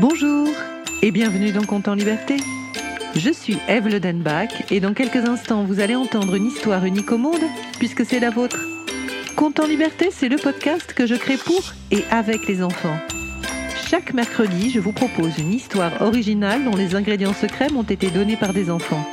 Bonjour et bienvenue dans Compte en Liberté. Je suis Eve Ledenbach et dans quelques instants vous allez entendre une histoire unique au monde puisque c'est la vôtre. Compte en Liberté, c'est le podcast que je crée pour et avec les enfants. Chaque mercredi, je vous propose une histoire originale dont les ingrédients secrets m'ont été donnés par des enfants.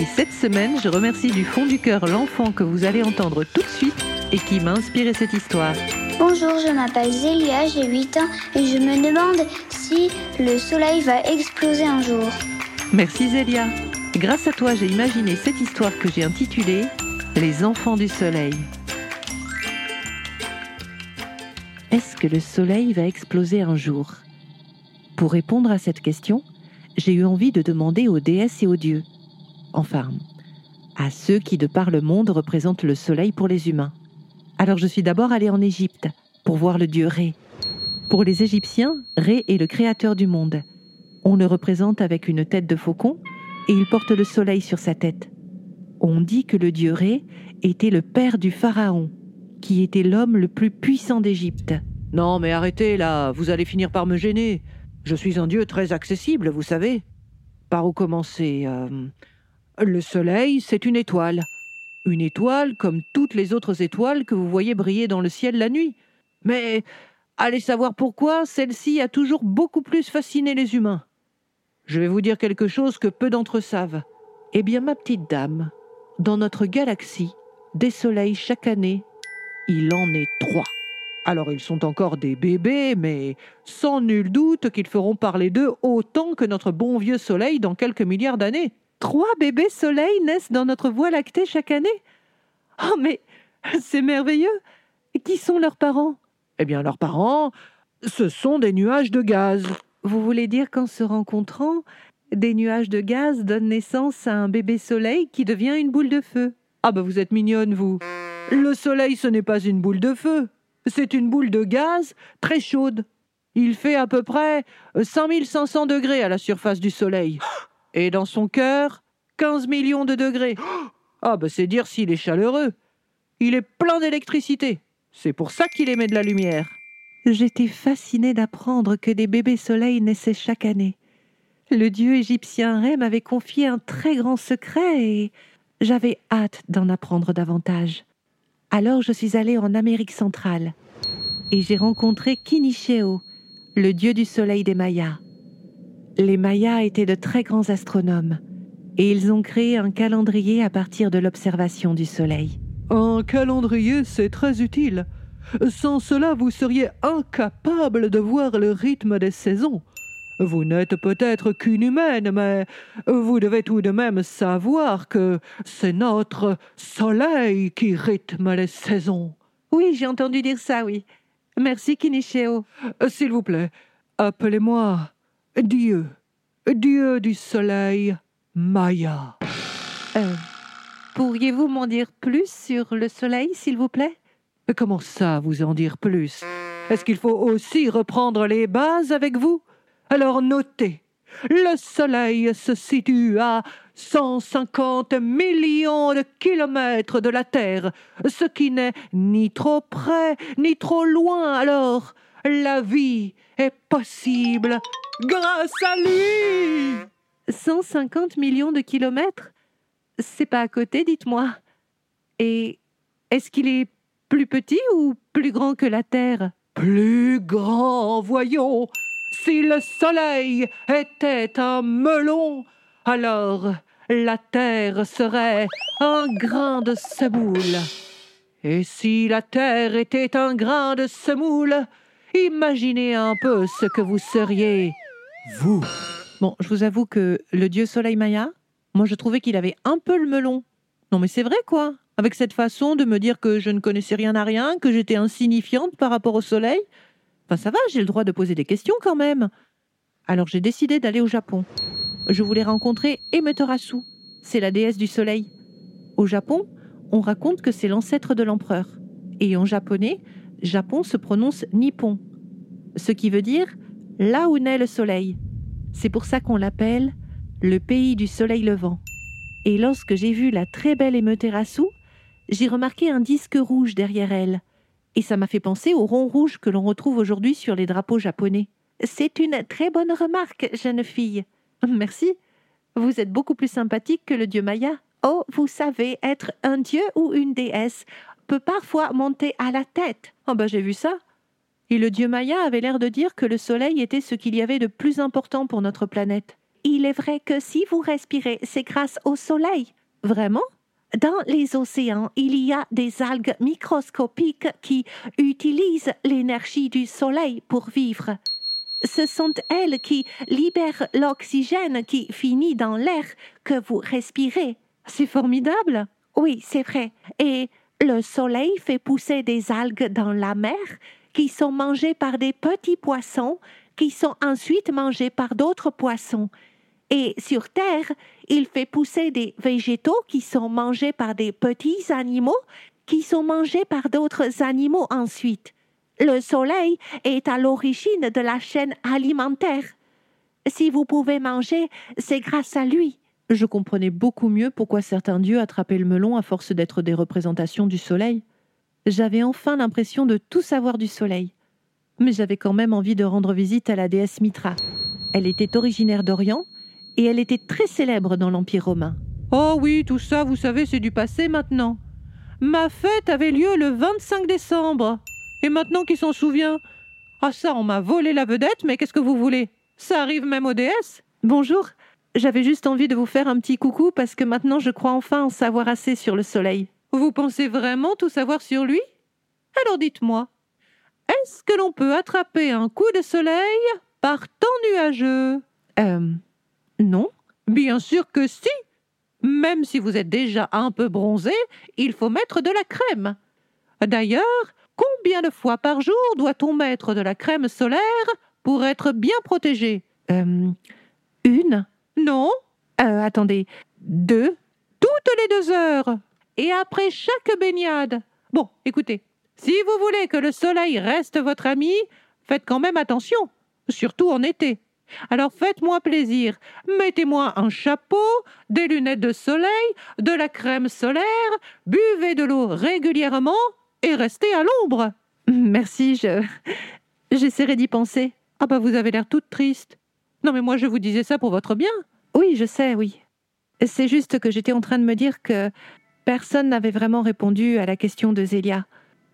Et cette semaine, je remercie du fond du cœur l'enfant que vous allez entendre tout de suite et qui m'a inspiré cette histoire. Bonjour, je m'appelle Zélia, j'ai 8 ans et je me demande si le soleil va exploser un jour. Merci Zélia. Grâce à toi, j'ai imaginé cette histoire que j'ai intitulée Les enfants du soleil. Est-ce que le soleil va exploser un jour? Pour répondre à cette question, j'ai eu envie de demander aux déesses et aux dieux. Enfin, à ceux qui, de par le monde, représentent le soleil pour les humains. Alors je suis d'abord allée en Égypte pour voir le dieu Ré. Pour les Égyptiens, Ré est le créateur du monde. On le représente avec une tête de faucon et il porte le soleil sur sa tête. On dit que le dieu Ré était le père du pharaon, qui était l'homme le plus puissant d'Égypte. Non mais arrêtez là, vous allez finir par me gêner. Je suis un dieu très accessible, vous savez. Par où commencer euh, Le soleil, c'est une étoile. Une étoile comme toutes les autres étoiles que vous voyez briller dans le ciel la nuit. Mais Allez savoir pourquoi, celle-ci a toujours beaucoup plus fasciné les humains. Je vais vous dire quelque chose que peu d'entre eux savent. Eh bien, ma petite dame, dans notre galaxie, des soleils chaque année, il en est trois. Alors ils sont encore des bébés, mais sans nul doute qu'ils feront parler d'eux autant que notre bon vieux soleil dans quelques milliards d'années. Trois bébés soleils naissent dans notre voie lactée chaque année. Oh mais c'est merveilleux. Qui sont leurs parents? Eh bien, leurs parents, ce sont des nuages de gaz. Vous voulez dire qu'en se rencontrant, des nuages de gaz donnent naissance à un bébé soleil qui devient une boule de feu? Ah ben vous êtes mignonne, vous. Le soleil, ce n'est pas une boule de feu. C'est une boule de gaz très chaude. Il fait à peu près 5500 degrés à la surface du soleil. Et dans son cœur, 15 millions de degrés. Ah ben c'est dire s'il est chaleureux. Il est plein d'électricité. C'est pour ça qu'il émet de la lumière. J'étais fascinée d'apprendre que des bébés soleils naissaient chaque année. Le dieu égyptien Ré m'avait confié un très grand secret et j'avais hâte d'en apprendre davantage. Alors je suis allée en Amérique centrale et j'ai rencontré Kinicheo, le dieu du soleil des Mayas. Les Mayas étaient de très grands astronomes et ils ont créé un calendrier à partir de l'observation du soleil. Un calendrier, c'est très utile. Sans cela, vous seriez incapable de voir le rythme des saisons. Vous n'êtes peut-être qu'une humaine, mais vous devez tout de même savoir que c'est notre soleil qui rythme les saisons. Oui, j'ai entendu dire ça, oui. Merci, Kinicheo. S'il vous plaît, appelez-moi Dieu, Dieu du soleil, Maya. Euh, Pourriez-vous m'en dire plus sur le soleil, s'il vous plaît? Comment ça, vous en dire plus? Est-ce qu'il faut aussi reprendre les bases avec vous? Alors notez. Le soleil se situe à 150 millions de kilomètres de la Terre, ce qui n'est ni trop près ni trop loin. Alors, la vie est possible grâce à lui. 150 millions de kilomètres c'est pas à côté, dites-moi. Et est-ce qu'il est plus petit ou plus grand que la Terre? Plus grand, voyons. Si le Soleil était un melon, alors la Terre serait un grain de semoule. Et si la Terre était un grain de semoule, imaginez un peu ce que vous seriez, vous. Bon, je vous avoue que le dieu Soleil Maya, moi, je trouvais qu'il avait un peu le melon. Non, mais c'est vrai, quoi. Avec cette façon de me dire que je ne connaissais rien à rien, que j'étais insignifiante par rapport au soleil. Enfin, ça va, j'ai le droit de poser des questions quand même. Alors j'ai décidé d'aller au Japon. Je voulais rencontrer Emeterasu. C'est la déesse du soleil. Au Japon, on raconte que c'est l'ancêtre de l'empereur. Et en japonais, Japon se prononce Nippon. Ce qui veut dire là où naît le soleil. C'est pour ça qu'on l'appelle le pays du soleil levant. Et lorsque j'ai vu la très belle Emeterasu, j'ai remarqué un disque rouge derrière elle, et ça m'a fait penser au rond rouge que l'on retrouve aujourd'hui sur les drapeaux japonais. C'est une très bonne remarque, jeune fille. Merci. Vous êtes beaucoup plus sympathique que le dieu Maya. Oh, vous savez, être un dieu ou une déesse peut parfois monter à la tête. Oh ben j'ai vu ça. Et le dieu Maya avait l'air de dire que le soleil était ce qu'il y avait de plus important pour notre planète. Il est vrai que si vous respirez, c'est grâce au soleil. Vraiment? Dans les océans, il y a des algues microscopiques qui utilisent l'énergie du soleil pour vivre. Ce sont elles qui libèrent l'oxygène qui finit dans l'air que vous respirez. C'est formidable. Oui, c'est vrai. Et le soleil fait pousser des algues dans la mer qui sont mangées par des petits poissons qui sont ensuite mangés par d'autres poissons. Et sur Terre, il fait pousser des végétaux qui sont mangés par des petits animaux qui sont mangés par d'autres animaux ensuite. Le soleil est à l'origine de la chaîne alimentaire. Si vous pouvez manger, c'est grâce à lui. Je comprenais beaucoup mieux pourquoi certains dieux attrapaient le melon à force d'être des représentations du soleil. J'avais enfin l'impression de tout savoir du soleil. Mais j'avais quand même envie de rendre visite à la déesse Mitra. Elle était originaire d'Orient et elle était très célèbre dans l'Empire romain. Oh oui, tout ça, vous savez, c'est du passé maintenant. Ma fête avait lieu le 25 décembre. Et maintenant qui s'en souvient Ah ça, on m'a volé la vedette, mais qu'est-ce que vous voulez? Ça arrive même aux déesses? Bonjour, j'avais juste envie de vous faire un petit coucou parce que maintenant je crois enfin en savoir assez sur le soleil. Vous pensez vraiment tout savoir sur lui? Alors dites-moi, est-ce que l'on peut attraper un coup de soleil par temps nuageux? Euh. Non Bien sûr que si Même si vous êtes déjà un peu bronzé, il faut mettre de la crème. D'ailleurs, combien de fois par jour doit-on mettre de la crème solaire pour être bien protégé? Euh. Une? Non euh, Attendez. Deux? Toutes les deux heures Et après chaque baignade Bon, écoutez, si vous voulez que le soleil reste votre ami, faites quand même attention, surtout en été. Alors faites-moi plaisir, mettez-moi un chapeau, des lunettes de soleil, de la crème solaire, buvez de l'eau régulièrement et restez à l'ombre. Merci, je. J'essaierai d'y penser. Ah bah vous avez l'air toute triste. Non mais moi je vous disais ça pour votre bien. Oui, je sais, oui. C'est juste que j'étais en train de me dire que personne n'avait vraiment répondu à la question de Zélia.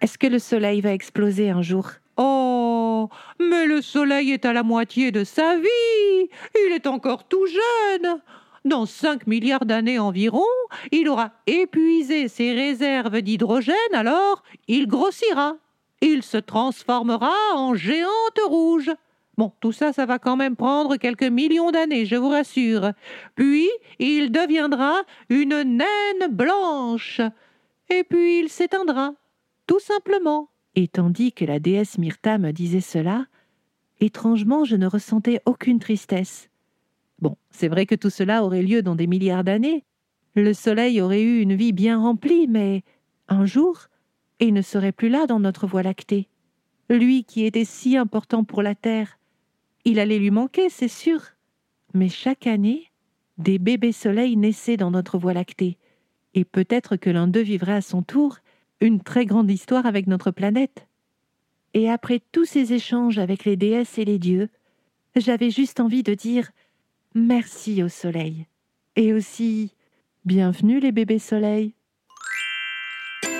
Est-ce que le soleil va exploser un jour? Oh, mais le soleil est à la moitié de sa vie. Il est encore tout jeune. Dans cinq milliards d'années environ, il aura épuisé ses réserves d'hydrogène, alors il grossira. Il se transformera en géante rouge. Bon, tout ça, ça va quand même prendre quelques millions d'années, je vous rassure. Puis, il deviendra une naine blanche. Et puis, il s'éteindra, tout simplement. Et tandis que la déesse Myrta me disait cela, étrangement, je ne ressentais aucune tristesse. Bon, c'est vrai que tout cela aurait lieu dans des milliards d'années. Le soleil aurait eu une vie bien remplie, mais un jour, il ne serait plus là dans notre voie lactée. Lui qui était si important pour la Terre, il allait lui manquer, c'est sûr. Mais chaque année, des bébés soleils naissaient dans notre voie lactée, et peut-être que l'un d'eux vivrait à son tour une très grande histoire avec notre planète. Et après tous ces échanges avec les déesses et les dieux, j'avais juste envie de dire merci au soleil. Et aussi, bienvenue les bébés soleils.